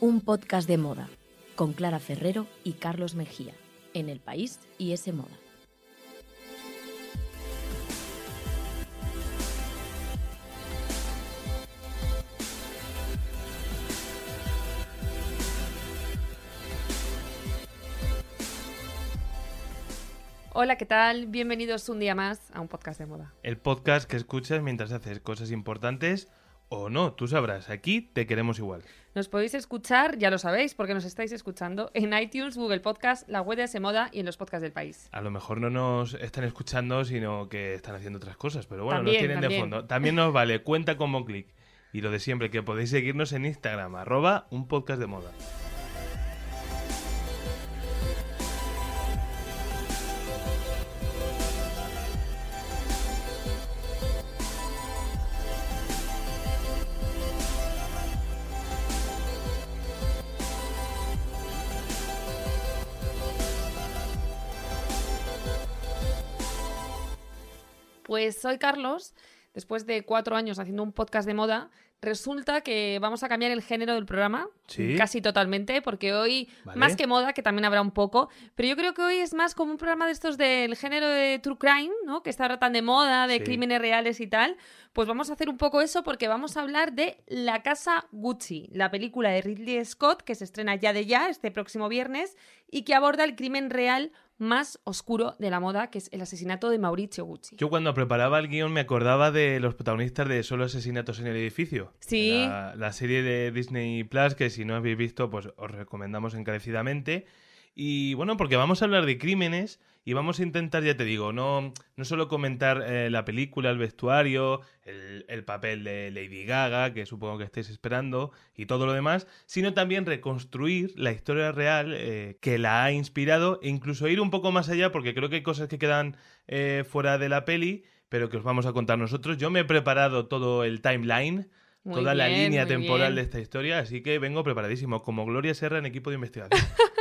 un podcast de moda con Clara Ferrero y Carlos Mejía en El País y ese moda. Hola, ¿qué tal? Bienvenidos un día más a un podcast de moda. El podcast que escuchas mientras haces cosas importantes o no, tú sabrás, aquí te queremos igual. Nos podéis escuchar, ya lo sabéis, porque nos estáis escuchando en iTunes, Google Podcast, la web de ese moda y en los podcasts del país. A lo mejor no nos están escuchando, sino que están haciendo otras cosas, pero bueno, También, nos tienen de fondo. También nos vale, cuenta como clic. Y lo de siempre, que podéis seguirnos en Instagram, arroba un podcast de moda. Pues soy Carlos. Después de cuatro años haciendo un podcast de moda, resulta que vamos a cambiar el género del programa. Sí. Casi totalmente, porque hoy, Vale. más que moda, que también habrá un poco, pero yo creo que hoy es más como un programa de estos del género de True Crime, ¿no? Que está ahora tan de moda, de Sí. crímenes reales y tal. Pues vamos a hacer un poco eso porque vamos a hablar de La Casa Gucci, la película de Ridley Scott que se estrena ya de ya este próximo viernes y que aborda el crimen real más oscuro de la moda, que es el asesinato de Mauricio Gucci. Yo cuando preparaba el guion me acordaba de los protagonistas de Solo asesinatos en el edificio. Sí. La, la serie de Disney Plus, que si no habéis visto, pues os recomendamos encarecidamente. Y bueno, porque vamos a hablar de crímenes y vamos a intentar, ya te digo, no, no solo comentar eh, la película, el vestuario, el, el papel de Lady Gaga, que supongo que estáis esperando, y todo lo demás, sino también reconstruir la historia real eh, que la ha inspirado e incluso ir un poco más allá, porque creo que hay cosas que quedan eh, fuera de la peli, pero que os vamos a contar nosotros. Yo me he preparado todo el timeline. Muy Toda la línea temporal bien. de esta historia, así que vengo preparadísimo, como Gloria Serra en equipo de investigación.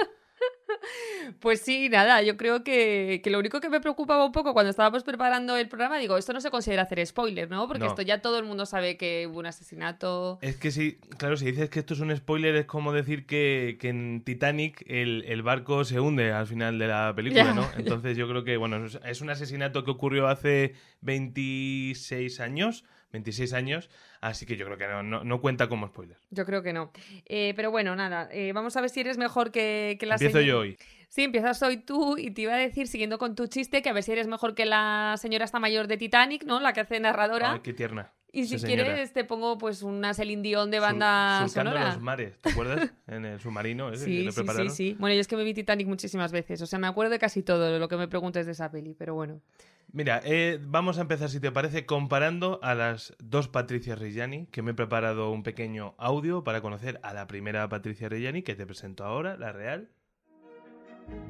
Pues sí, nada, yo creo que, que lo único que me preocupaba un poco cuando estábamos preparando el programa, digo, esto no se considera hacer spoiler, ¿no? Porque No. esto ya todo el mundo sabe que hubo un asesinato. Es que sí, claro, si dices que esto es un spoiler, es como decir que, que en Titanic el, el barco se hunde al final de la película, Ya, ¿no? Entonces yo creo que, bueno, es- es un asesinato que ocurrió hace 26 años, 26 años, así que yo creo que no, no, no cuenta como spoiler. Yo creo que no. Eh, pero bueno, nada, eh, vamos a ver si eres mejor que, que la Empiezo señora- yo hoy. Sí, empiezas hoy tú y te iba a decir, siguiendo con tu chiste, que a ver si eres mejor que la señora esta mayor de Titanic, ¿no? La que hace narradora. Ay, qué tierna. y si quieres te pongo pues una Celine Dion de Sur- banda surcando sonora. los mares, ¿te acuerdas? en el submarino ese que Sí, le sí, sí, sí. Bueno, yo es que me vi Titanic muchísimas veces, o sea, me acuerdo de casi todo lo que me preguntes de esa peli, pero bueno. Mira, eh, vamos a empezar, si te parece, comparando a las dos Patricia Reggiani, que me he preparado un pequeño audio para conocer a la primera Patricia Reggiani, que te presento ahora, la real.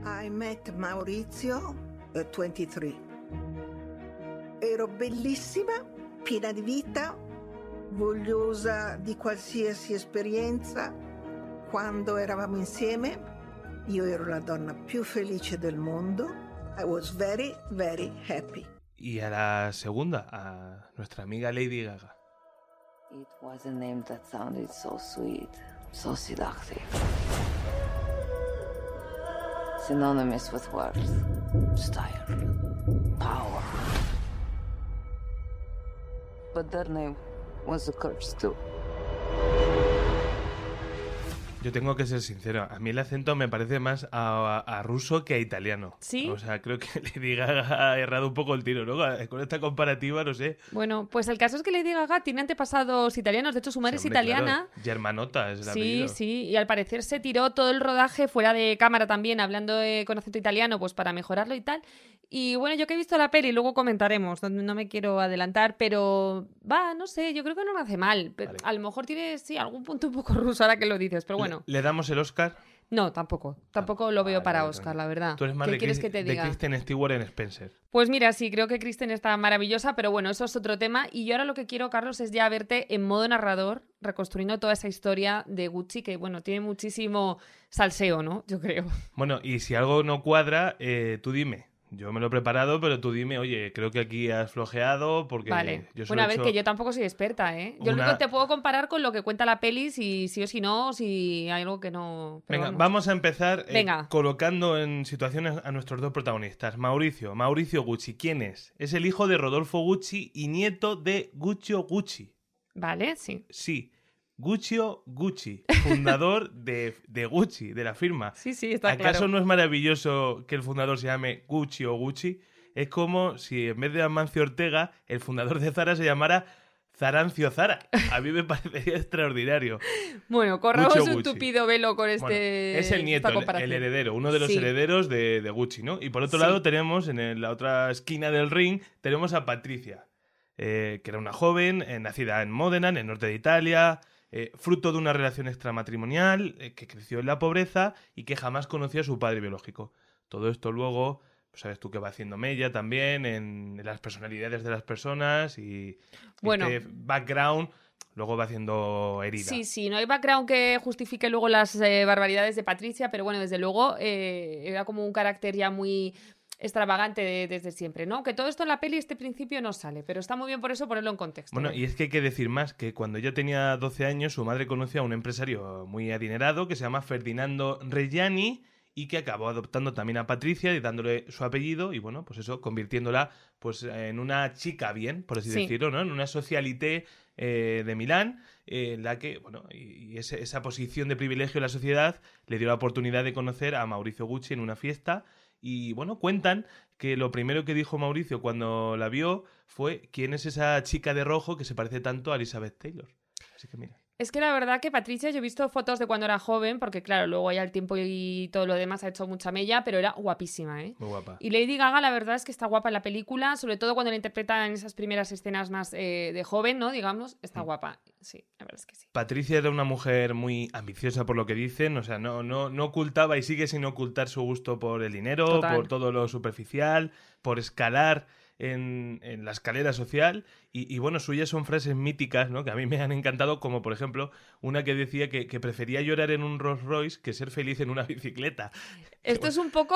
I met Maurizio at 23. Ero bellissima, piena di vita, vogliosa di qualsiasi esperienza. Quando eravamo insieme, io ero la donna più felice del mondo. I was very, very happy. Y a la segunda, a nuestra amiga Lady Gaga. It was a name that sounded so sweet, so seductive. Synonymous with worth, style, power. But that name was a curse too. Yo tengo que ser sincero, a mí el acento me parece más a, a ruso que a italiano. ¿Sí? O sea, creo que Lady Gaga ha errado un poco el tiro, ¿no? Con esta comparativa, no sé. Bueno, pues el caso es que Lady Gaga tiene antepasados italianos, de hecho su madre Sí, es italiana. claro, Germanota es el Sí, apellido. sí, y al parecer se tiró todo el rodaje fuera de cámara también, hablando eh, con acento italiano, pues para mejorarlo y tal. Y bueno, yo que he visto la peli, luego comentaremos, no, no me quiero adelantar, pero va, no sé, yo creo que no me hace mal. Pero Vale. A lo mejor tiene, sí, algún punto un poco ruso ahora que lo dices, pero bueno. ¿Le, damos el Oscar? No, tampoco, tampoco lo veo Vale, para Oscar, la verdad. Tú eres más ¿Qué de, quieres Chris- que te de diga? Kristen Stewart en Spencer. Pues mira, sí, creo que Kristen está maravillosa, pero bueno, eso es otro tema. Y yo ahora lo que quiero, Carlos, es ya verte en modo narrador, reconstruyendo toda esa historia de Gucci, que bueno, tiene muchísimo salseo, ¿no? Yo creo. Bueno, y si algo no cuadra, eh, tú dime. Yo me lo he preparado, pero tú dime, oye, creo que aquí has flojeado porque Vale. yo Bueno, a he ver, hecho- que yo tampoco soy experta, ¿eh? Yo lo una- único que te puedo comparar con lo que cuenta la peli, si sí o si no, si hay algo que no. pero Venga, vamos a empezar eh, Venga. colocando en situaciones a nuestros dos protagonistas. Mauricio, Mauricio Gucci, ¿quién es? Es el hijo de Rodolfo Gucci y nieto de Guccio Gucci. Vale, sí. Sí, Guccio Gucci, fundador de, de Gucci, de la firma. Sí, sí, está ¿Acaso claro. no es maravilloso que el fundador se llame Gucci o Gucci? Es como si en vez de Amancio Ortega, el fundador de Zara se llamara Zarancio Zara. A mí me parecería extraordinario. Bueno, corramos Gucci un tupido velo con este. Bueno, es el nieto, el, el heredero, uno de los Sí. herederos de, de Gucci, ¿no? Y por otro Sí. lado tenemos, en el- la otra esquina del ring, tenemos a Patricia, eh, que era una joven eh, nacida en Módena, en el norte de Italia, eh, fruto de una relación extramatrimonial, eh, que creció en la pobreza y que jamás conoció a su padre biológico. Todo esto luego, pues sabes tú que va haciendo mella también en, en las personalidades de las personas y Bueno. este background luego va haciendo herida. Sí, sí, no hay background que justifique luego las eh, barbaridades de Patricia, pero bueno, desde luego eh, era como un carácter ya muy extravagante de- desde siempre, ¿no? Que todo esto en la peli este principio no sale, pero está muy bien por eso ponerlo en contexto. Bueno, ¿no? y es que hay que decir más que cuando ella tenía 12 años, su madre conoció a un empresario muy adinerado que se llama Ferdinando Reggiani y que acabó adoptando también a Patricia y dándole su apellido y bueno, pues eso, convirtiéndola pues en una chica bien, por así Sí. decirlo, ¿no? En una socialité eh, de Milán, eh, en la que, bueno, y, y ese- esa posición de privilegio en la sociedad le dio la oportunidad de conocer a Mauricio Gucci en una fiesta y bueno, cuentan que lo primero que dijo Mauricio cuando la vio fue quién es esa chica de rojo que se parece tanto a Elizabeth Taylor. Así que mira. Es que la verdad que Patricia, yo he visto fotos de cuando era joven, porque claro, luego ya el tiempo y todo lo demás ha hecho mucha mella, pero era guapísima, ¿eh? Muy guapa. Y Lady Gaga, la verdad es que está guapa en la película, sobre todo cuando la interpreta en esas primeras escenas más eh, de joven, ¿no? Digamos, está Mm. guapa. Sí, la verdad es que sí. Patricia era una mujer muy ambiciosa por lo que dicen, o sea, no, no, no ocultaba y sigue sin ocultar su gusto por el dinero, Total. por todo lo superficial, por escalar en, en la escalera social. Y, y, bueno, suyas son frases míticas, ¿no? Que a mí me han encantado, como por ejemplo una que decía que, que prefería llorar en un Rolls Royce que ser feliz en una bicicleta. Esto es un poco.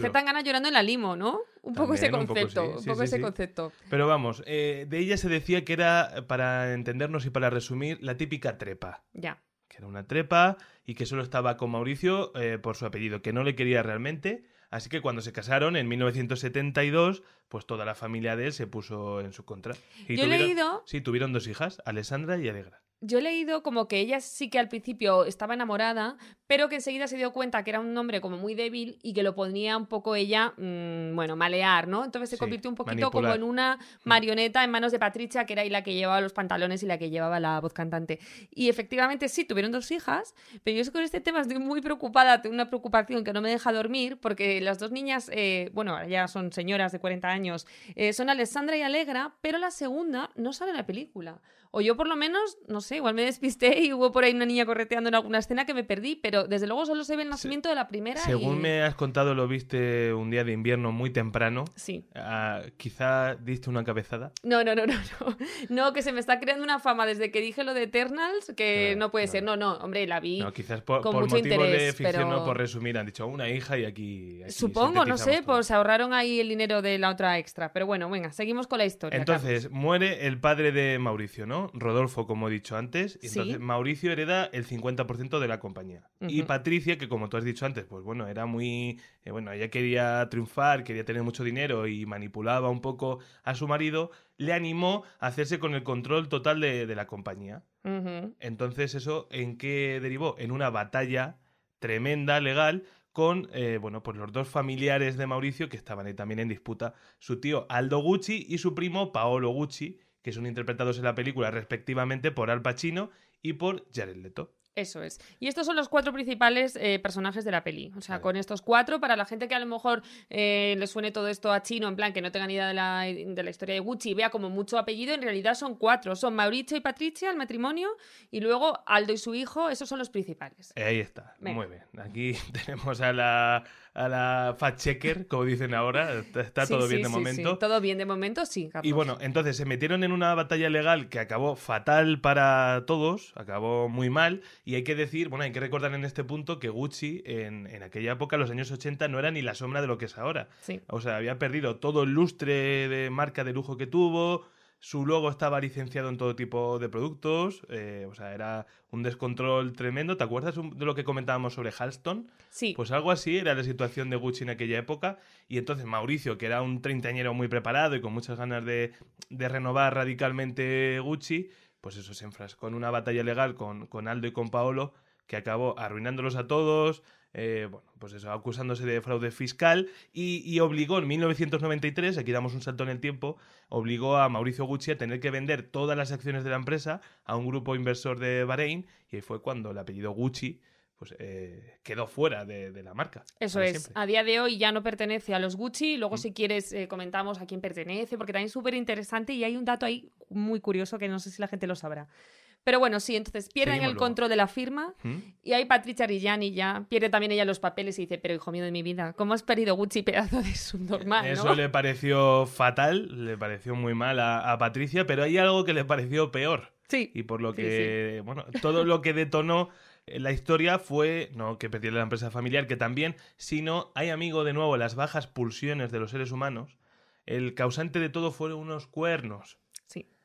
Z llorando en la limo, ¿no? Un poco ese También, un poco concepto, sí, un poco sí, ese sí. concepto. Pero vamos, eh, de ella se decía que era, para entendernos y para resumir, la típica trepa. Ya. que era una trepa y que solo estaba con Mauricio eh, por su apellido, que no le quería realmente. Así que cuando se casaron en 1972, pues toda la familia de él se puso en su contra. Y Yo he leído, Sí, tuvieron dos hijas, Alessandra y Alegra. Yo he leído como que ella sí que al principio estaba enamorada, pero que enseguida se dio cuenta que era un hombre como muy débil y que lo ponía un poco ella, mm, bueno, malear, ¿no? Entonces se Sí, convirtió un poquito como en una marioneta en manos de Patricia, que era ahí la que llevaba los pantalones y la que llevaba la voz cantante. Y efectivamente sí, tuvieron dos hijas, pero yo con este tema estoy muy preocupada, tengo una preocupación que no me deja dormir, porque las dos niñas, eh, bueno, ahora ya son señoras de 40 años, eh, son Alessandra y Alegra, pero la segunda no sale en la película. O yo por lo menos, no sé, igual me despisté y hubo por ahí una niña correteando en alguna escena que me perdí, pero desde luego solo se ve el nacimiento de la primera. Según y- me has contado, lo viste un día de invierno muy temprano. Sí. Ah, quizá diste una cabezada. No, no, no, no, no. No, que se me está creando una fama desde que dije lo de Eternals, que no puede no. ser. No, no, hombre, la vi. No, quizás por, con por mucho motivos de interés, ficción, no pero- por resumir, han dicho una hija y aquí. aquí Supongo, no sé, todo. pues se ahorraron ahí el dinero de la otra extra. Pero bueno, venga, seguimos con la historia. Entonces, muere el padre de Mauricio, ¿no? Rodolfo, como he dicho antes. Y Sí. entonces Mauricio hereda el 50% de la compañía. Y. Patricia, que como tú has dicho antes, pues bueno, era muy... eh, bueno, ella quería triunfar, quería tener mucho dinero y manipulaba un poco a su marido, le animó a hacerse con el control total de, de la compañía. Entonces, ¿eso en qué derivó? En una batalla tremenda, legal, con eh, bueno, pues los dos familiares de Mauricio que estaban ahí también en disputa, su tío Aldo Gucci y su primo Paolo Gucci, que son interpretados en la película respectivamente por Al Pacino y por Jared Leto. Eso es. Y estos son los cuatro principales eh, personajes de la peli. O sea, Vale. con estos cuatro, para la gente que a lo mejor eh, le suene todo esto a chino, en plan que no tenga ni idea de la, de la historia de Gucci y vea como mucho apellido, en realidad son cuatro. Son Mauricio y Patricia, el matrimonio, y luego Aldo y su hijo, esos son los principales. Ahí está, Venga. muy bien. Aquí tenemos a la, a la fact-checker, como dicen ahora. Está, Sí, todo bien de sí, momento. Todo bien de momento, sí, Carlos. Y bueno, entonces se metieron en una batalla legal que acabó fatal para todos, acabó muy mal, y hay que decir, bueno, hay que recordar en este punto que Gucci en, en aquella época, los años 80, no era ni la sombra de lo que es ahora. Sí. O sea, había perdido todo el lustre de marca de lujo que tuvo, su logo estaba licenciado en todo tipo de productos, eh, o sea, era un descontrol tremendo. ¿Te acuerdas de lo que comentábamos sobre Halston? Sí. Pues algo así era la situación de Gucci en aquella época. Y entonces Mauricio, que era un treintañero muy preparado y con muchas ganas de, de renovar radicalmente Gucci, pues eso se enfrascó en una batalla legal con, con Aldo y con Paolo que acabó arruinándolos a todos, eh, bueno, pues eso, acusándose de fraude fiscal y, y obligó en 1993, aquí damos un salto en el tiempo, obligó a Mauricio Gucci a tener que vender todas las acciones de la empresa a un grupo inversor de Bahrein y ahí fue cuando el apellido Gucci pues eh, quedó fuera de, de la marca. Eso es. siempre. A día de hoy ya no pertenece a los Gucci. Luego, si quieres, eh, comentamos a quién pertenece, porque también es súper interesante y hay un dato ahí muy curioso que no sé si la gente lo sabrá. Pero bueno, sí, entonces pierden Seguimos el luego. control de la firma ¿Mm? y ahí Patricia Rillani ya pierde también ella los papeles y dice, pero hijo mío de mi vida, ¿cómo has perdido Gucci pedazo de subnormal, Eso no? le pareció fatal, le pareció muy mal a, a Patricia, pero hay algo que le pareció peor. Sí. Y por lo Sí, que, bueno, todo lo que detonó la historia fue, no que perdiera la empresa familiar, que también, sino, hay amigo de nuevo, las bajas pulsiones de los seres humanos, el causante de todo fueron unos cuernos.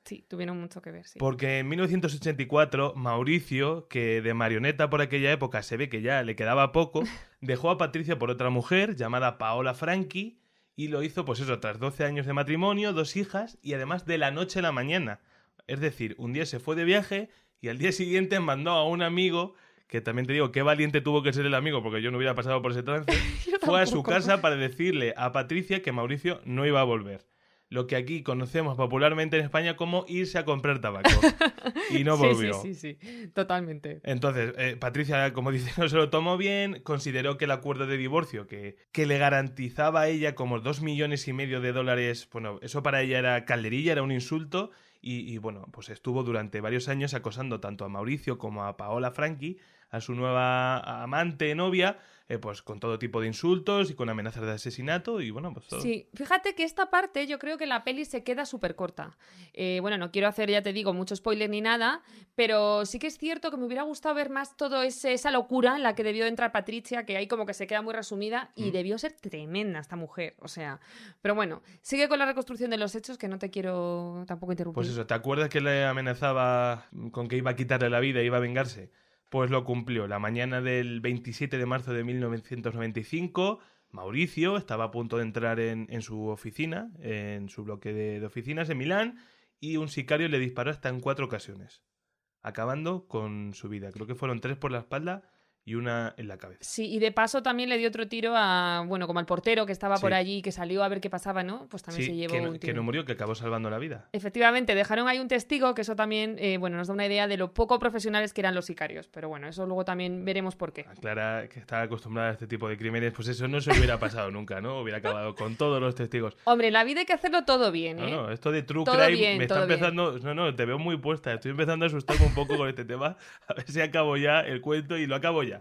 Sí, tuvieron mucho que ver, sí. Porque en 1984, Mauricio, que de marioneta por aquella época se ve que ya le quedaba poco, dejó a Patricia por otra mujer llamada Paola Franchi y lo hizo, pues eso, tras 12 años de matrimonio, dos hijas y además de la noche a la mañana. Es decir, un día se fue de viaje y al día siguiente mandó a un amigo, que también te digo, qué valiente tuvo que ser el amigo, porque yo no hubiera pasado por ese trance, fue a su casa para decirle a Patricia que Mauricio no iba a volver. Lo que aquí conocemos popularmente en España como irse a comprar tabaco. Y no Sí, volvió. Sí, sí, sí, totalmente. Entonces, eh, Patricia, como dice, no se lo tomó bien, consideró que el acuerdo de divorcio que, que le garantizaba a ella como dos millones y medio de dólares, bueno, eso para ella era calderilla, era un insulto, y, y, bueno, pues estuvo durante varios años acosando tanto a Mauricio como a Paola Franchi, a su nueva amante, novia, eh, pues con todo tipo de insultos y con amenazas de asesinato, y bueno, pues todo. Sí, fíjate que esta parte yo creo que la peli se queda súper corta. Eh, bueno, no quiero hacer, ya te digo, mucho spoiler ni nada, pero sí que es cierto que me hubiera gustado ver más todo ese, esa locura en la que debió entrar Patricia, que ahí como que se queda muy resumida y Mm. debió ser tremenda esta mujer, o sea, pero bueno, sigue con la reconstrucción de los hechos que no te quiero tampoco interrumpir. Pues eso, ¿te acuerdas que le amenazaba con que iba a quitarle la vida, iba a vengarse? Pues lo cumplió. La mañana del 27 de marzo de 1995, Mauricio estaba a punto de entrar en, su oficina, en su bloque de, de oficinas en Milán, y un sicario le disparó hasta en cuatro ocasiones, acabando con su vida. Creo que fueron tres por la espalda y una en la cabeza. Sí, y de paso también le dio otro tiro a, bueno, como al portero que estaba por allí, que salió a ver qué pasaba, ¿no? Pues también Sí, se llevó que, no, un que tiro. no murió, que acabó salvando la vida. Efectivamente, dejaron ahí un testigo, que eso también, eh, bueno, nos da una idea de lo poco profesionales que eran los sicarios. Pero bueno, eso luego también veremos por qué. Clara, que está acostumbrada a este tipo de crímenes, pues eso no se hubiera pasado nunca, ¿no? Hubiera acabado con todos los testigos. Hombre, en la vida hay que hacerlo todo bien, No, ¿eh? no, esto de True Todo Crime bien, me está bien. empezando. No, no, te veo muy puesta. Estoy empezando a asustarme un poco con este tema. A ver si acabo ya el cuento y lo acabo ya.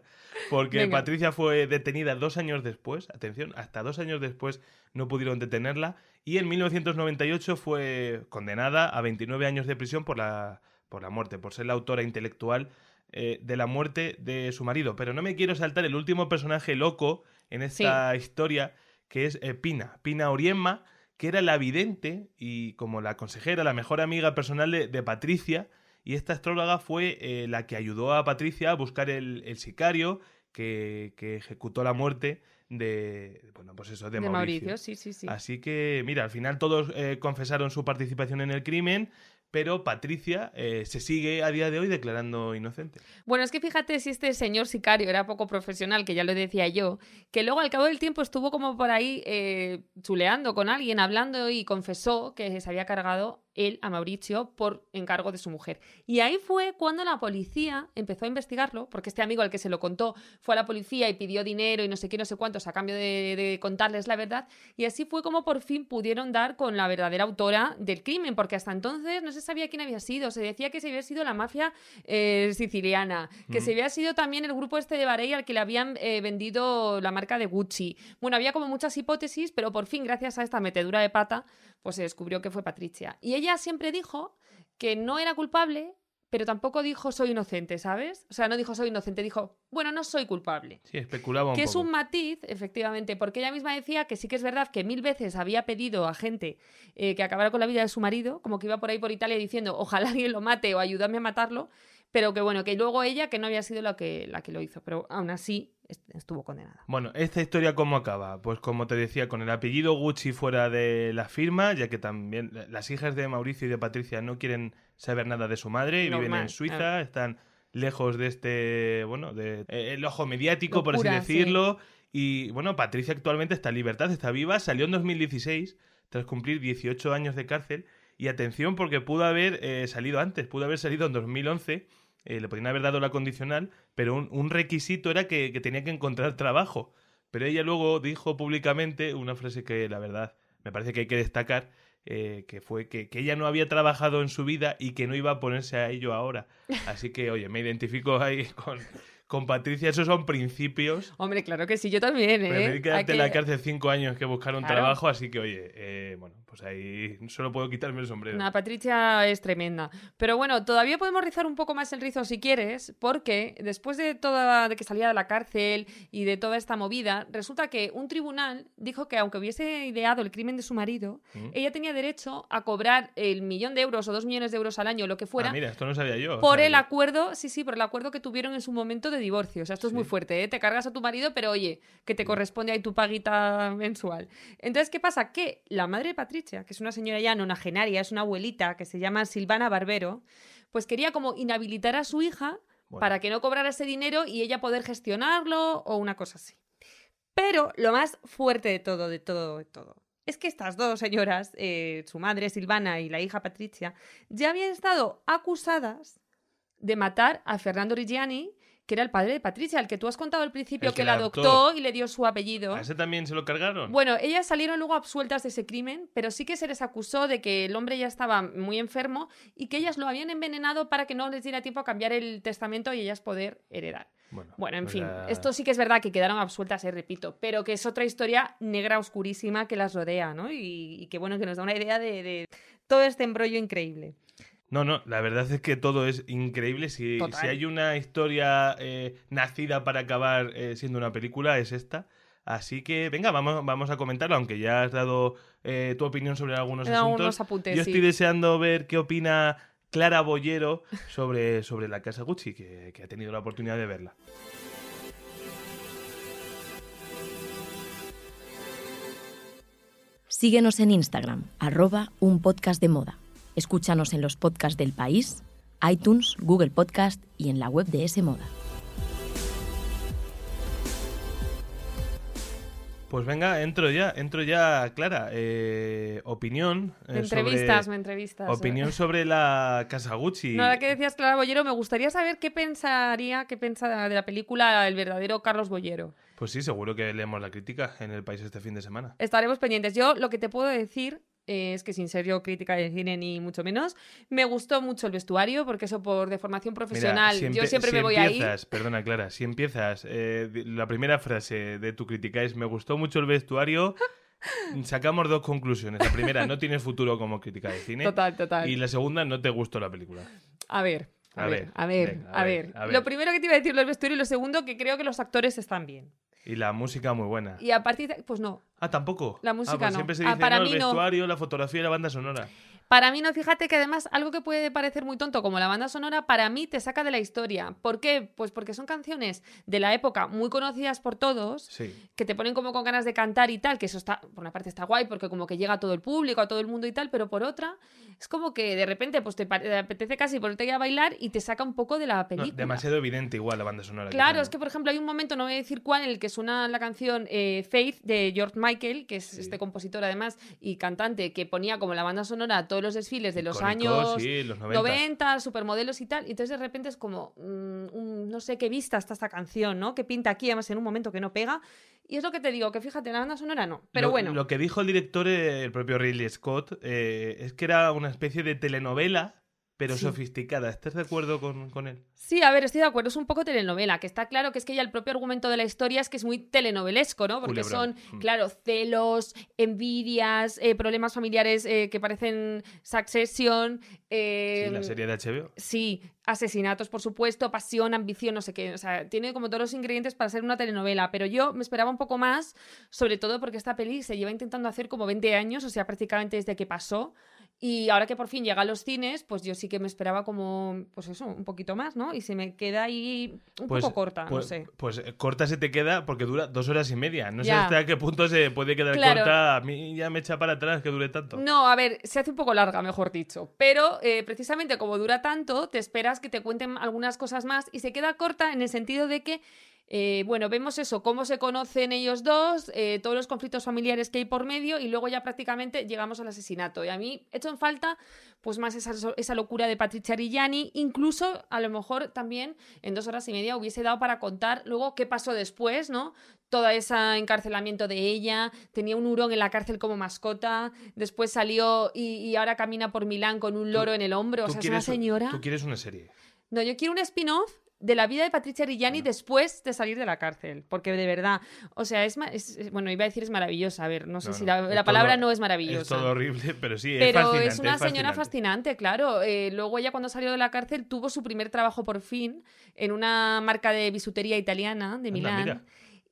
Porque Venga. Patricia fue detenida dos años después. Atención, hasta dos años después no pudieron detenerla. Y en 1998 fue condenada a 29 años de prisión por la, por la muerte, por ser la autora intelectual eh, de la muerte de su marido. Pero no me quiero saltar el último personaje loco en esta historia, que es eh, Pina. Pina Oriemma, que era la vidente y como la consejera, la mejor amiga personal de, de Patricia. Y esta astróloga fue eh, la que ayudó a Patricia a buscar el, el sicario que, que ejecutó la muerte de, bueno, pues eso, de, de Mauricio. Mauricio, sí, sí, sí. Así que, mira, al final todos eh, confesaron su participación en el crimen, pero Patricia eh, se sigue a día de hoy declarando inocente. Bueno, es que fíjate si este señor sicario era poco profesional, que ya lo decía yo, que luego al cabo del tiempo estuvo como por ahí eh, chuleando con alguien, hablando y confesó que se había cargado él a Mauricio por encargo de su mujer. Y ahí fue cuando la policía empezó a investigarlo, porque este amigo al que se lo contó fue a la policía y pidió dinero y no sé qué, no sé cuántos a cambio de, de contarles la verdad. Y así fue como por fin pudieron dar con la verdadera autora del crimen, porque hasta entonces, no sé sabía quién había sido. Se decía que se había sido la mafia eh, siciliana, que se había sido también el grupo este de Varey al que le habían eh, vendido la marca de Gucci. Bueno, había como muchas hipótesis, pero por fin, gracias a esta metedura de pata, pues se descubrió que fue Patricia. Y ella siempre dijo que no era culpable pero tampoco dijo soy inocente, ¿sabes? O sea, no dijo soy inocente, dijo, bueno, no soy culpable. Sí, especulaba un que poco. es un matiz, efectivamente, porque ella misma decía que sí que es verdad que mil veces había pedido a gente eh, que acabara con la vida de su marido, como que iba por ahí por Italia diciendo, ojalá alguien lo mate o ayúdame a matarlo, pero que bueno, que luego ella que no había sido la que, la que lo hizo, pero aún así est- estuvo condenada. Bueno, ¿esta historia cómo acaba? Pues como te decía, con el apellido Gucci fuera de la firma, ya que también la- las hijas de Mauricio y de Patricia no quieren saber nada de su madre, viven en Suiza, están lejos de este, bueno, de eh, el ojo mediático, por así sí. decirlo. Y bueno, Patricia actualmente está en libertad, está viva, salió en 2016 tras cumplir 18 años de cárcel. Y atención porque pudo haber eh, salido antes, pudo haber salido en 2011, eh, le podrían haber dado la condicional, pero un, requisito era que, que tenía que encontrar trabajo. Pero ella luego dijo públicamente una frase que la verdad me parece que hay que destacar, eh, que fue que, que ella no había trabajado en su vida y que no iba a ponerse a ello ahora. Así que, oye, me identifico ahí con, con Patricia, esos son principios. Hombre, claro que sí, yo también, ¿eh? Preferir quedarte en la cárcel cinco años que buscar un Claro. trabajo, así que, oye, eh, bueno, pues ahí solo puedo quitarme el sombrero. Nada, Patricia es tremenda. Pero bueno, todavía podemos rizar un poco más el rizo si quieres, porque después de toda de que salía de la cárcel y de toda esta movida, resulta que un tribunal dijo que aunque hubiese ideado el crimen de su marido, ¿Mm? ella tenía derecho a cobrar el millón de euros o dos millones de euros al año, lo que fuera, Ah, mira, esto no sabía yo. o por sea, el acuerdo, sí, sí, por el acuerdo que tuvieron en su momento de divorcio. O sea, esto es muy fuerte, ¿eh? Te cargas a tu marido, pero oye, que te corresponde ahí tu paguita mensual. Entonces, ¿qué pasa? Que la madre de Patricia, que es una señora ya nonagenaria, es una abuelita que se llama Silvana Barbero, pues quería como inhabilitar a su hija Bueno. para que no cobrara ese dinero y ella poder gestionarlo o una cosa así. Pero lo más fuerte de todo, de todo, de todo, es que estas dos señoras, eh, su madre Silvana y la hija Patricia, ya habían estado acusadas de matar a Fernando Reggiani, que era el padre de Patricia, el que tú has contado al principio que, que la adoptó. adoptó y le dio su apellido. ¿A ese también se lo cargaron? Bueno, ellas salieron luego absueltas de ese crimen, pero sí que se les acusó de que el hombre ya estaba muy enfermo y que ellas lo habían envenenado para que no les diera tiempo a cambiar el testamento y ellas poder heredar. Bueno, en o fin, esto sí que es verdad que quedaron absueltas, eh, repito, pero que es otra historia negra oscurísima que las rodea, ¿no? Y, y que bueno, que nos da una idea de, de todo este embrollo increíble. No, no, la verdad es que todo es increíble. Si, si hay una historia eh, nacida para acabar eh, siendo una película, es esta. Así que, venga, vamos, vamos a comentarlo, aunque ya has dado eh, tu opinión sobre algunos He dado asuntos. unos apuntes, Yo sí. estoy deseando ver qué opina Clara Bollero sobre, sobre la casa Gucci, que, que ha tenido la oportunidad de verla. Síguenos en Instagram, arroba un podcast de moda. Escúchanos en los podcasts del país, iTunes, Google Podcast y en la web de S Moda. Pues venga, entro ya, entro ya, Clara. Eh, opinión. eh, Me entrevistas, sobre- me entrevistas. Opinión sobre la casa Gucci. No, ahora que decías Clara Bollero, me gustaría saber qué pensaría, qué piensa de la película el verdadero Carlos Bollero. Pues sí, seguro que leemos la crítica en el país este fin de semana. Estaremos pendientes. Yo lo que te puedo decir eh, es que sin ser yo crítica de cine ni mucho menos, me gustó mucho el vestuario, porque eso por de formación profesional, Mira, si yo siempre si me voy ahí. empiezas, Perdona, Clara, si empiezas, eh, la primera frase de tu crítica es me gustó mucho el vestuario, sacamos dos conclusiones. La primera, no tienes futuro como crítica de cine. Total, total. Y la segunda, no te gustó la película. A ver, a, A ver, ver, a ver, venga, a a ver. ver, a ver. Lo primero que te iba a decir lo del vestuario y lo segundo que creo que los actores están bien. Y la música muy buena. Y a partir de... Pues no, Ah, tampoco. La Ah, música pues no. Siempre se Ah, dice para ¿no? mí el no. vestuario, la fotografía y la banda sonora. Para mí no, fíjate que además algo que puede parecer muy tonto como la banda sonora, para mí te saca de la historia. ¿Por qué? Pues porque son canciones de la época muy conocidas por todos, Sí. que te ponen como con ganas de cantar y tal, que eso está, por una parte está guay porque como que llega a todo el público, a todo el mundo y tal, pero por otra es como que de repente pues te, te apetece casi ponerte a bailar y te saca un poco de la No, película. demasiado evidente igual la banda sonora. Claro, es que por ejemplo hay un momento, no voy a decir cuál, en el que suena la canción eh, Faith de George Michael, que es Sí. este compositor además y cantante, que ponía como la banda sonora todos los desfiles de los Icónicos, años sí, los 90. 90, supermodelos y tal, y entonces de repente es como, mm, un- no sé qué vista está esta canción, ¿no? Que pinta aquí, además en un momento que no pega. Y es lo que te digo, que fíjate, la banda sonora no. Pero lo, bueno, Lo que dijo el director, eh, el propio Ridley Scott, eh, es que era una especie de telenovela, pero Sí. sofisticada. ¿Estás de acuerdo con, con él? sí, a ver, estoy de acuerdo, es un poco telenovela, que está claro que es que ya el propio argumento de la historia es que es muy telenovelesco, ¿no? Porque Culebrón. son, Mm. claro, celos, envidias, eh, problemas familiares eh, que parecen Succession. eh, Sí, la serie de HBO. Sí, asesinatos, por supuesto, pasión, ambición, no sé qué. O sea, tiene como todos los ingredientes para ser una telenovela. Pero yo me esperaba un poco más, sobre todo porque esta peli se lleva intentando hacer como 20 años, o sea, prácticamente desde que pasó. Y ahora que por fin llega a los cines, pues yo sí que me esperaba como, pues eso, un poquito más, ¿no? Y se me queda ahí un Pues, poco corta, pues, no sé. Pues eh, corta se te queda porque dura dos horas y media. No sé hasta qué punto se puede quedar Claro. corta. A mí ya me echa para atrás que dure tanto. No, a ver, se hace un poco larga, mejor dicho. Pero eh, precisamente como dura tanto, te esperas que te cuenten algunas cosas más y se queda corta en el sentido de que, eh, bueno, vemos eso, cómo se conocen ellos dos, eh, todos los conflictos familiares que hay por medio y luego ya prácticamente llegamos al asesinato. Y a mí he hecho en falta pues más esa, esa locura de Patricia Arillani, incluso a lo mejor también en dos horas y media hubiese dado para contar luego qué pasó después, ¿no? Todo ese encarcelamiento de ella, tenía un hurón en la cárcel como mascota, después salió y, y ahora camina por Milán con un loro en el hombro, o sea, es una señora... Tú quieres una serie. No, yo quiero un spin-off de la vida de Patricia Arillani después de salir de la cárcel, porque de verdad, o sea, es, es- es- bueno, iba a decir es maravillosa, a ver, no sé No, si la, es la palabra todo- no es Es maravillosa. todo horrible, pero sí, es Pero fascinante. es una es señora fascinante. claro. Eh, luego ella cuando salió de la cárcel tuvo su primer trabajo por fin en una marca de bisutería italiana de Milán.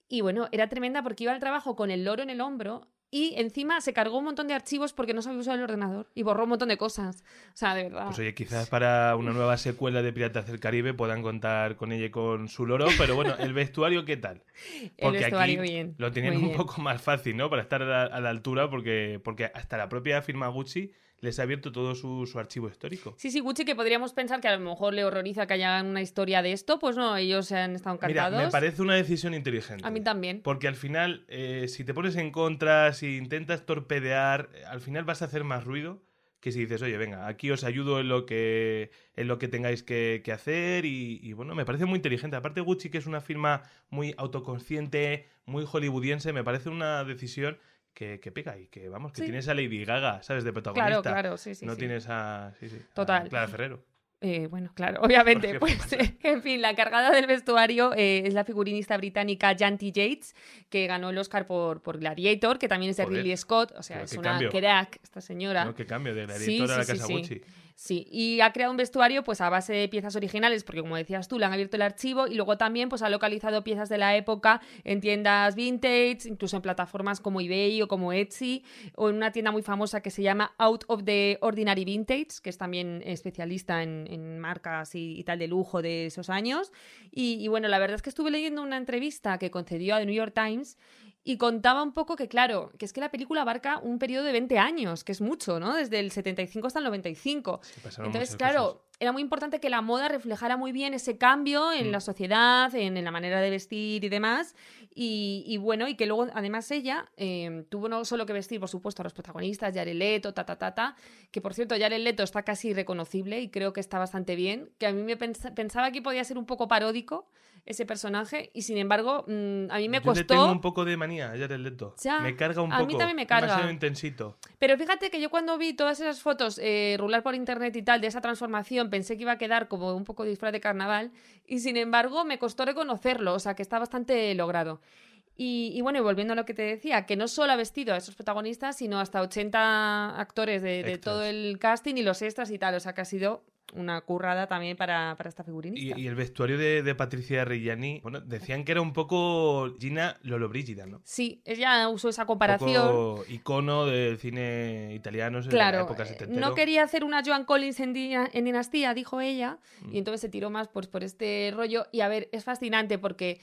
Y bueno, era tremenda porque iba al trabajo con el loro en el hombro y encima se cargó un montón de archivos porque no sabía usar el ordenador y borró un montón de cosas. O sea, de verdad. Pues oye, quizás para una nueva secuela de Piratas del Caribe puedan contar con ella y con su loro, pero bueno, ¿el vestuario qué tal? el vestuario aquí bien. lo tienen muy un bien. poco más fácil, ¿no? Para estar a la, a la altura, porque, porque hasta la propia firma Gucci les ha abierto todo su, su archivo histórico. Sí, sí, Gucci, que podríamos pensar que a lo mejor le horroriza que haya una historia de esto, pues no, ellos se han estado Mira, encantados. me parece una decisión inteligente. A mí también. Porque al final, eh, si te pones en contra, si intentas torpedear, al final vas a hacer más ruido que si dices, oye, venga, aquí os ayudo en lo que, en lo que tengáis que, que hacer. Y, y bueno, me parece muy inteligente. Aparte, Gucci, que es una firma muy autoconsciente, muy hollywoodiense, me parece una decisión que, que pega y que, vamos, que Sí. tienes a Lady Gaga, ¿sabes? De protagonista. Claro, claro, sí, sí. no sí. tienes a, sí, sí, a Total. Clara Ferrero. Eh, bueno, claro, obviamente. Pues, eh, en fin, la cargada del vestuario eh, es la figurinista británica Janty Yates, que ganó el Oscar por, por Gladiator, que también es de Joder, Ridley Scott. O sea, es una cambio. crack esta señora. ¿no? Qué cambio de la Sí, sí, la sí, casa sí. Gucci. Sí, y ha creado un vestuario pues a base de piezas originales, porque como decías tú, le han abierto el archivo y luego también pues ha localizado piezas de la época en tiendas vintage, incluso en plataformas como eBay o como Etsy, o en una tienda muy famosa que se llama Out of the Ordinary Vintage, que es también especialista en, marcas y, y tal de lujo de esos años. Y, y bueno, la verdad es que estuve leyendo una entrevista que concedió a The New York Times y contaba un poco que, claro, que es que la película abarca un periodo de 20 años, que es mucho, ¿no? Desde el 75 hasta el 95. Sí, pasaron Entonces, claro, cosas. era muy importante que la moda reflejara muy bien ese cambio en Mm. la sociedad, en, en la manera de vestir y demás. Y, y bueno, y que luego, además, ella eh, tuvo no solo que vestir, por supuesto, a los protagonistas, Jared Leto, ta, ta, ta, ta, que por cierto, Jared Leto está casi irreconocible y creo que está bastante bien, que a mí me pens- pensaba que podía ser un poco paródico ese personaje y sin embargo, mm, a mí me Yo costó... le tengo un poco de manía a Jared Leto. Ya, me carga un a poco. mí también me carga. Demasiado intensito. Pero fíjate que yo cuando vi todas esas fotos eh, rular por internet y tal de esa transformación, pensé que iba a quedar como un poco disfraz de carnaval y sin embargo me costó reconocerlo, o sea que está bastante logrado. Y, y bueno, y volviendo a lo que te decía, que no solo ha vestido a esos protagonistas, sino hasta 80 actores de, de todo el casting y los extras y tal, o sea que ha sido una currada también para, para esta figurinista. Y, y el vestuario de, de Patricia Reggiani, bueno, decían que era un poco Gina Lollobrigida, ¿no? Sí, ella usó esa Un comparación. poco icono del cine italiano en la Claro, época eh, setentero. no quería hacer una Joan Collins en, Dina- en Dinastía, dijo ella, Mm. y entonces se tiró más pues, por este rollo. Y a ver, es fascinante porque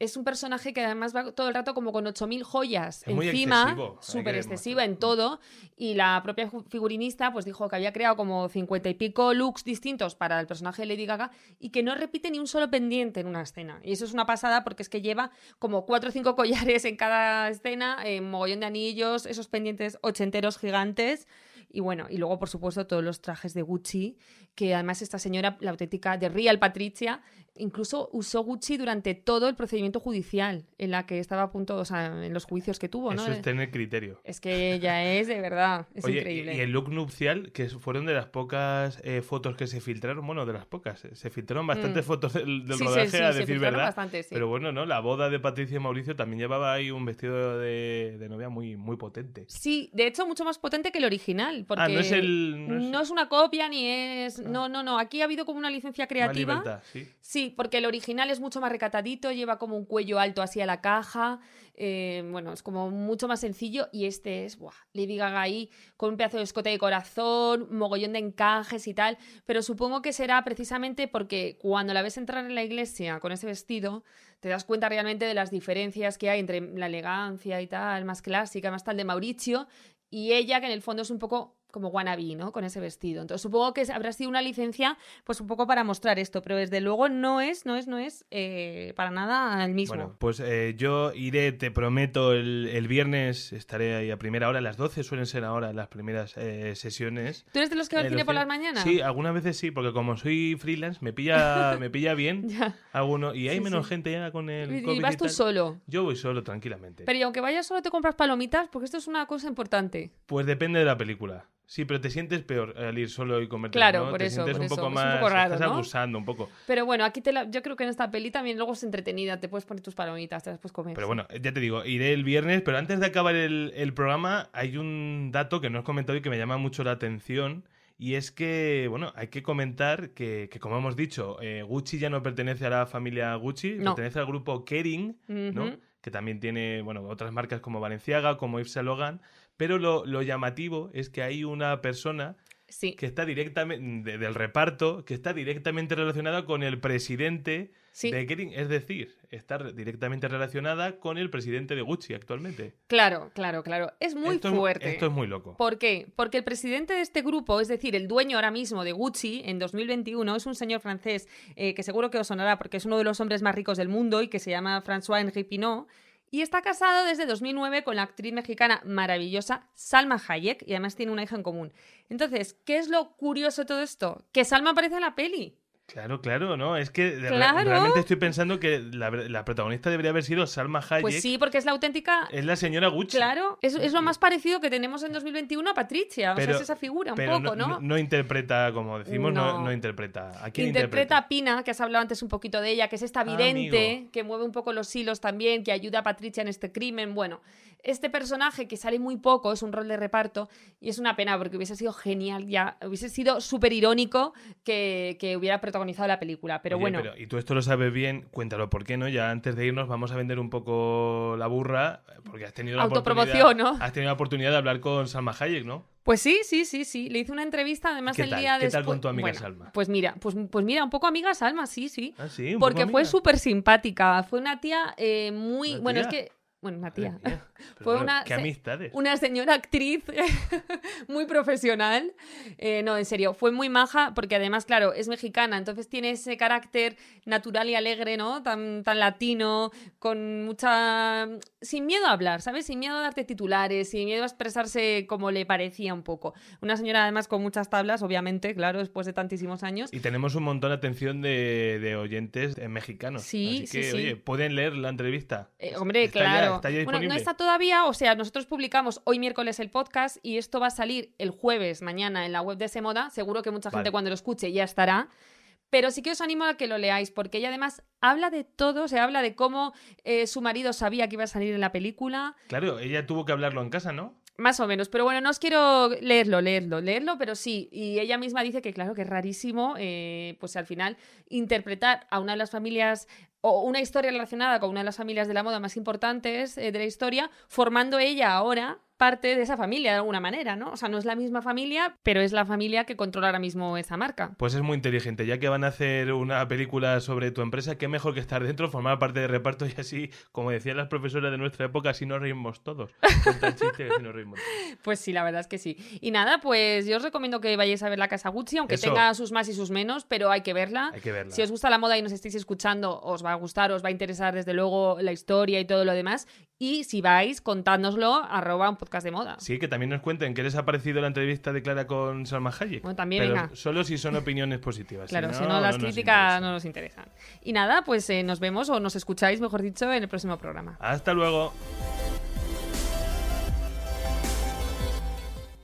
es un personaje que además va todo el rato como con 8.000 joyas Es encima, súper excesiva en todo. Y la propia figurinista pues dijo que había creado como 50 y pico looks distintos para el personaje de Lady Gaga y que no repite ni un solo pendiente en una escena. Y eso es una pasada porque es que lleva como 4 o 5 collares en cada escena, eh, mogollón de anillos, esos pendientes ochenteros gigantes. Y bueno, y luego, por supuesto, todos los trajes de Gucci, que además esta señora, la auténtica de Real Patricia, incluso usó Gucci durante todo el procedimiento judicial en la que estaba a punto, o sea, en los juicios que tuvo, ¿no? Eso es tener criterio. Es que ella es de verdad, es Oye, increíble. Y el look nupcial, que fueron de las pocas eh, fotos que se filtraron, bueno, de las pocas, eh, se filtraron bastantes Mm. fotos del, del Sí, sí, rodaje, sí, a se decir filtraron verdad. bastante, sí. Pero bueno, ¿no? La boda de Patricia y Mauricio también llevaba ahí un vestido de, de novia muy, muy potente. Sí, de hecho, mucho más potente que el original. Porque Ah, no es el- no es- una copia ni es. No, no, no. Aquí ha habido como una licencia creativa. libertad, sí. Sí, porque el original es mucho más recatadito, lleva como un cuello alto así a la caja. eh, bueno, es como mucho más sencillo. Y este es, buah, Lady Gaga ahí con un pedazo de escote de corazón, mogollón de encajes y tal. Pero supongo que será precisamente porque cuando la ves entrar en la iglesia con ese vestido, te das cuenta realmente de las diferencias que hay entre la elegancia y tal, más clásica, más tal de Mauricio, y ella, que en el fondo es un poco como wannabe, ¿no? Con ese vestido. Entonces supongo que habrá sido una licencia, pues un poco para mostrar esto, pero desde luego no es, no es, no es eh, para nada el mismo. Bueno, pues eh, yo iré, te prometo, el, el viernes estaré ahí a primera hora, a las 12 suelen ser ahora las primeras eh, sesiones. ¿Tú eres de los que va al cine por las mañanas? Sí, algunas veces sí, porque como soy freelance me pilla, me pilla bien alguno y hay Sí, menos sí. gente ya con el Y, COVID y vas y tú solo. Yo voy solo, tranquilamente. Pero y aunque vayas solo te compras palomitas, porque esto es una cosa importante. Pues depende de la película. Sí, pero te sientes peor al ir solo y comerte. Claro, ¿no? por te eso, sientes por un eso. poco Es un más. poco raro, estás ¿no? abusando un poco. Pero bueno, aquí te la- yo creo que en esta peli también luego es entretenida, te puedes poner tus palomitas, te las puedes comer. Pero bueno, ya te digo, iré el viernes, pero antes de acabar el, el programa, hay un dato que no he comentado y que me llama mucho la atención. Y es que, bueno, hay que comentar que, que como hemos dicho, eh, Gucci ya no pertenece a la familia Gucci, No. pertenece al grupo Kering, ¿no? Que también tiene, bueno, otras marcas como Balenciaga, como Yves Laurent. Pero lo, lo llamativo es que hay una persona Sí. que está directamente, de- del reparto, que está directamente relacionada con el presidente Sí. de Kering. Es decir, está re- directamente relacionada con el presidente de Gucci actualmente. Claro, claro, claro. Es muy esto es- fuerte. esto es muy loco. ¿Por qué? Porque el presidente de este grupo, es decir, el dueño ahora mismo de Gucci en 2021, es un señor francés eh, que seguro que os sonará porque es uno de los hombres más ricos del mundo y que se llama François-Henri Pinault. Y está casado desde 2009 con la actriz mexicana maravillosa Salma Hayek y además tiene una hija en común. Entonces, ¿qué es lo curioso de todo esto? Que Salma aparece en la peli. Claro, claro, ¿no? Es que Claro. realmente estoy pensando que la, la protagonista debería haber sido Salma Hayek. Pues sí, porque es la auténtica... Es la señora Gucci. Claro, es, es lo más parecido que tenemos en 2021 a Patricia. o sea, es esa figura un Pero poco, ¿no? no, interpreta, como decimos, no, No. interpreta. ¿A quién Interpreta a Pina, que has hablado antes un poquito de ella, que es esta Ah, vidente, que mueve un poco los hilos también, que ayuda a Patricia en este crimen. Bueno, este personaje que sale muy poco, es un rol de reparto, y es una pena porque hubiese sido genial ya, hubiese sido súper irónico que, que hubiera protagonizado la película. Pero Oye, bueno, pero- y tú esto lo sabes bien, cuéntalo, ¿por qué no? Ya antes de irnos vamos a vender un poco la burra, porque has tenido la Autopromoción, oportunidad, ¿no? Has tenido la oportunidad de hablar con Salma Hayek, ¿no? pues sí, sí, sí, sí. Le hice una entrevista además ¿Qué el día ¿Qué tal con tu amiga Bueno, Salma? Pues mira, pues, pues mira, un poco amiga Salma, sí, sí. Ah, sí, un Porque poco fue súper simpática. Fue una tía eh, muy. ¿Una Bueno, es que. Bueno, una tía. Mía. Fue bueno, una ¿Qué se- amistades? Una señora actriz muy profesional. Eh, no, en serio, fue muy maja porque además, claro, es mexicana, entonces tiene ese carácter natural y alegre, ¿no? Tan, tan latino, con mucha... sin miedo a hablar, ¿sabes? Sin miedo a darte titulares, sin miedo a expresarse como le parecía un poco. Una señora además con muchas tablas, obviamente, claro, después de tantísimos años. Y tenemos un montón de atención de, de oyentes eh, mexicanos. Sí, Así sí, que, sí. oye, pueden leer la entrevista. Eh, hombre, Está ya- claro. está ya bueno, no está todavía, o sea, nosotros publicamos hoy miércoles el podcast y esto va a salir el jueves, mañana, en la web de Semoda. Seguro que mucha gente Vale. cuando lo escuche ya estará. Pero sí que os animo a que lo leáis, porque ella además habla de todo, se habla de cómo eh, su marido sabía que iba a salir en la película, Claro, ella tuvo que hablarlo en casa, ¿no? Más o menos. Pero bueno, no os quiero leerlo, leerlo, leerlo, pero sí. Y ella misma dice que, claro, que es rarísimo, eh, pues al final, interpretar a una de las familias o una historia relacionada con una de las familias de la moda más importantes eh, de la historia, formando ella ahora parte de esa familia de alguna manera, ¿no? O sea, no es la misma familia, pero es la familia que controla ahora mismo esa marca. Pues es muy inteligente. Ya que van a hacer una película sobre tu empresa, qué mejor que estar dentro, formar parte de reparto y así, como decían las profesoras de nuestra época, así nos reímos todos. Chiste que así nos reímos. Pues sí, la verdad es que sí. Y nada, pues yo os recomiendo que vayáis a ver la Casa Gucci, aunque Eso. tenga sus más y sus menos, pero hay que verla. Hay que verla. Si os gusta la moda y nos estáis escuchando, os va a gustar, os va a interesar desde luego la historia y todo lo demás. Y si vais, contádnoslo, arroba un podcast podcast de moda. Sí, que también nos cuenten qué les ha parecido la entrevista de Clara con Salma Hayek. Bueno, también, Pero venga. solo si son opiniones positivas. Claro, si no, las críticas no nos interesan. Y nada, pues eh, nos vemos o nos escucháis, mejor dicho, en el próximo programa. Hasta luego.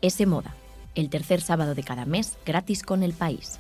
Ese Moda, el tercer sábado de cada mes gratis con el país.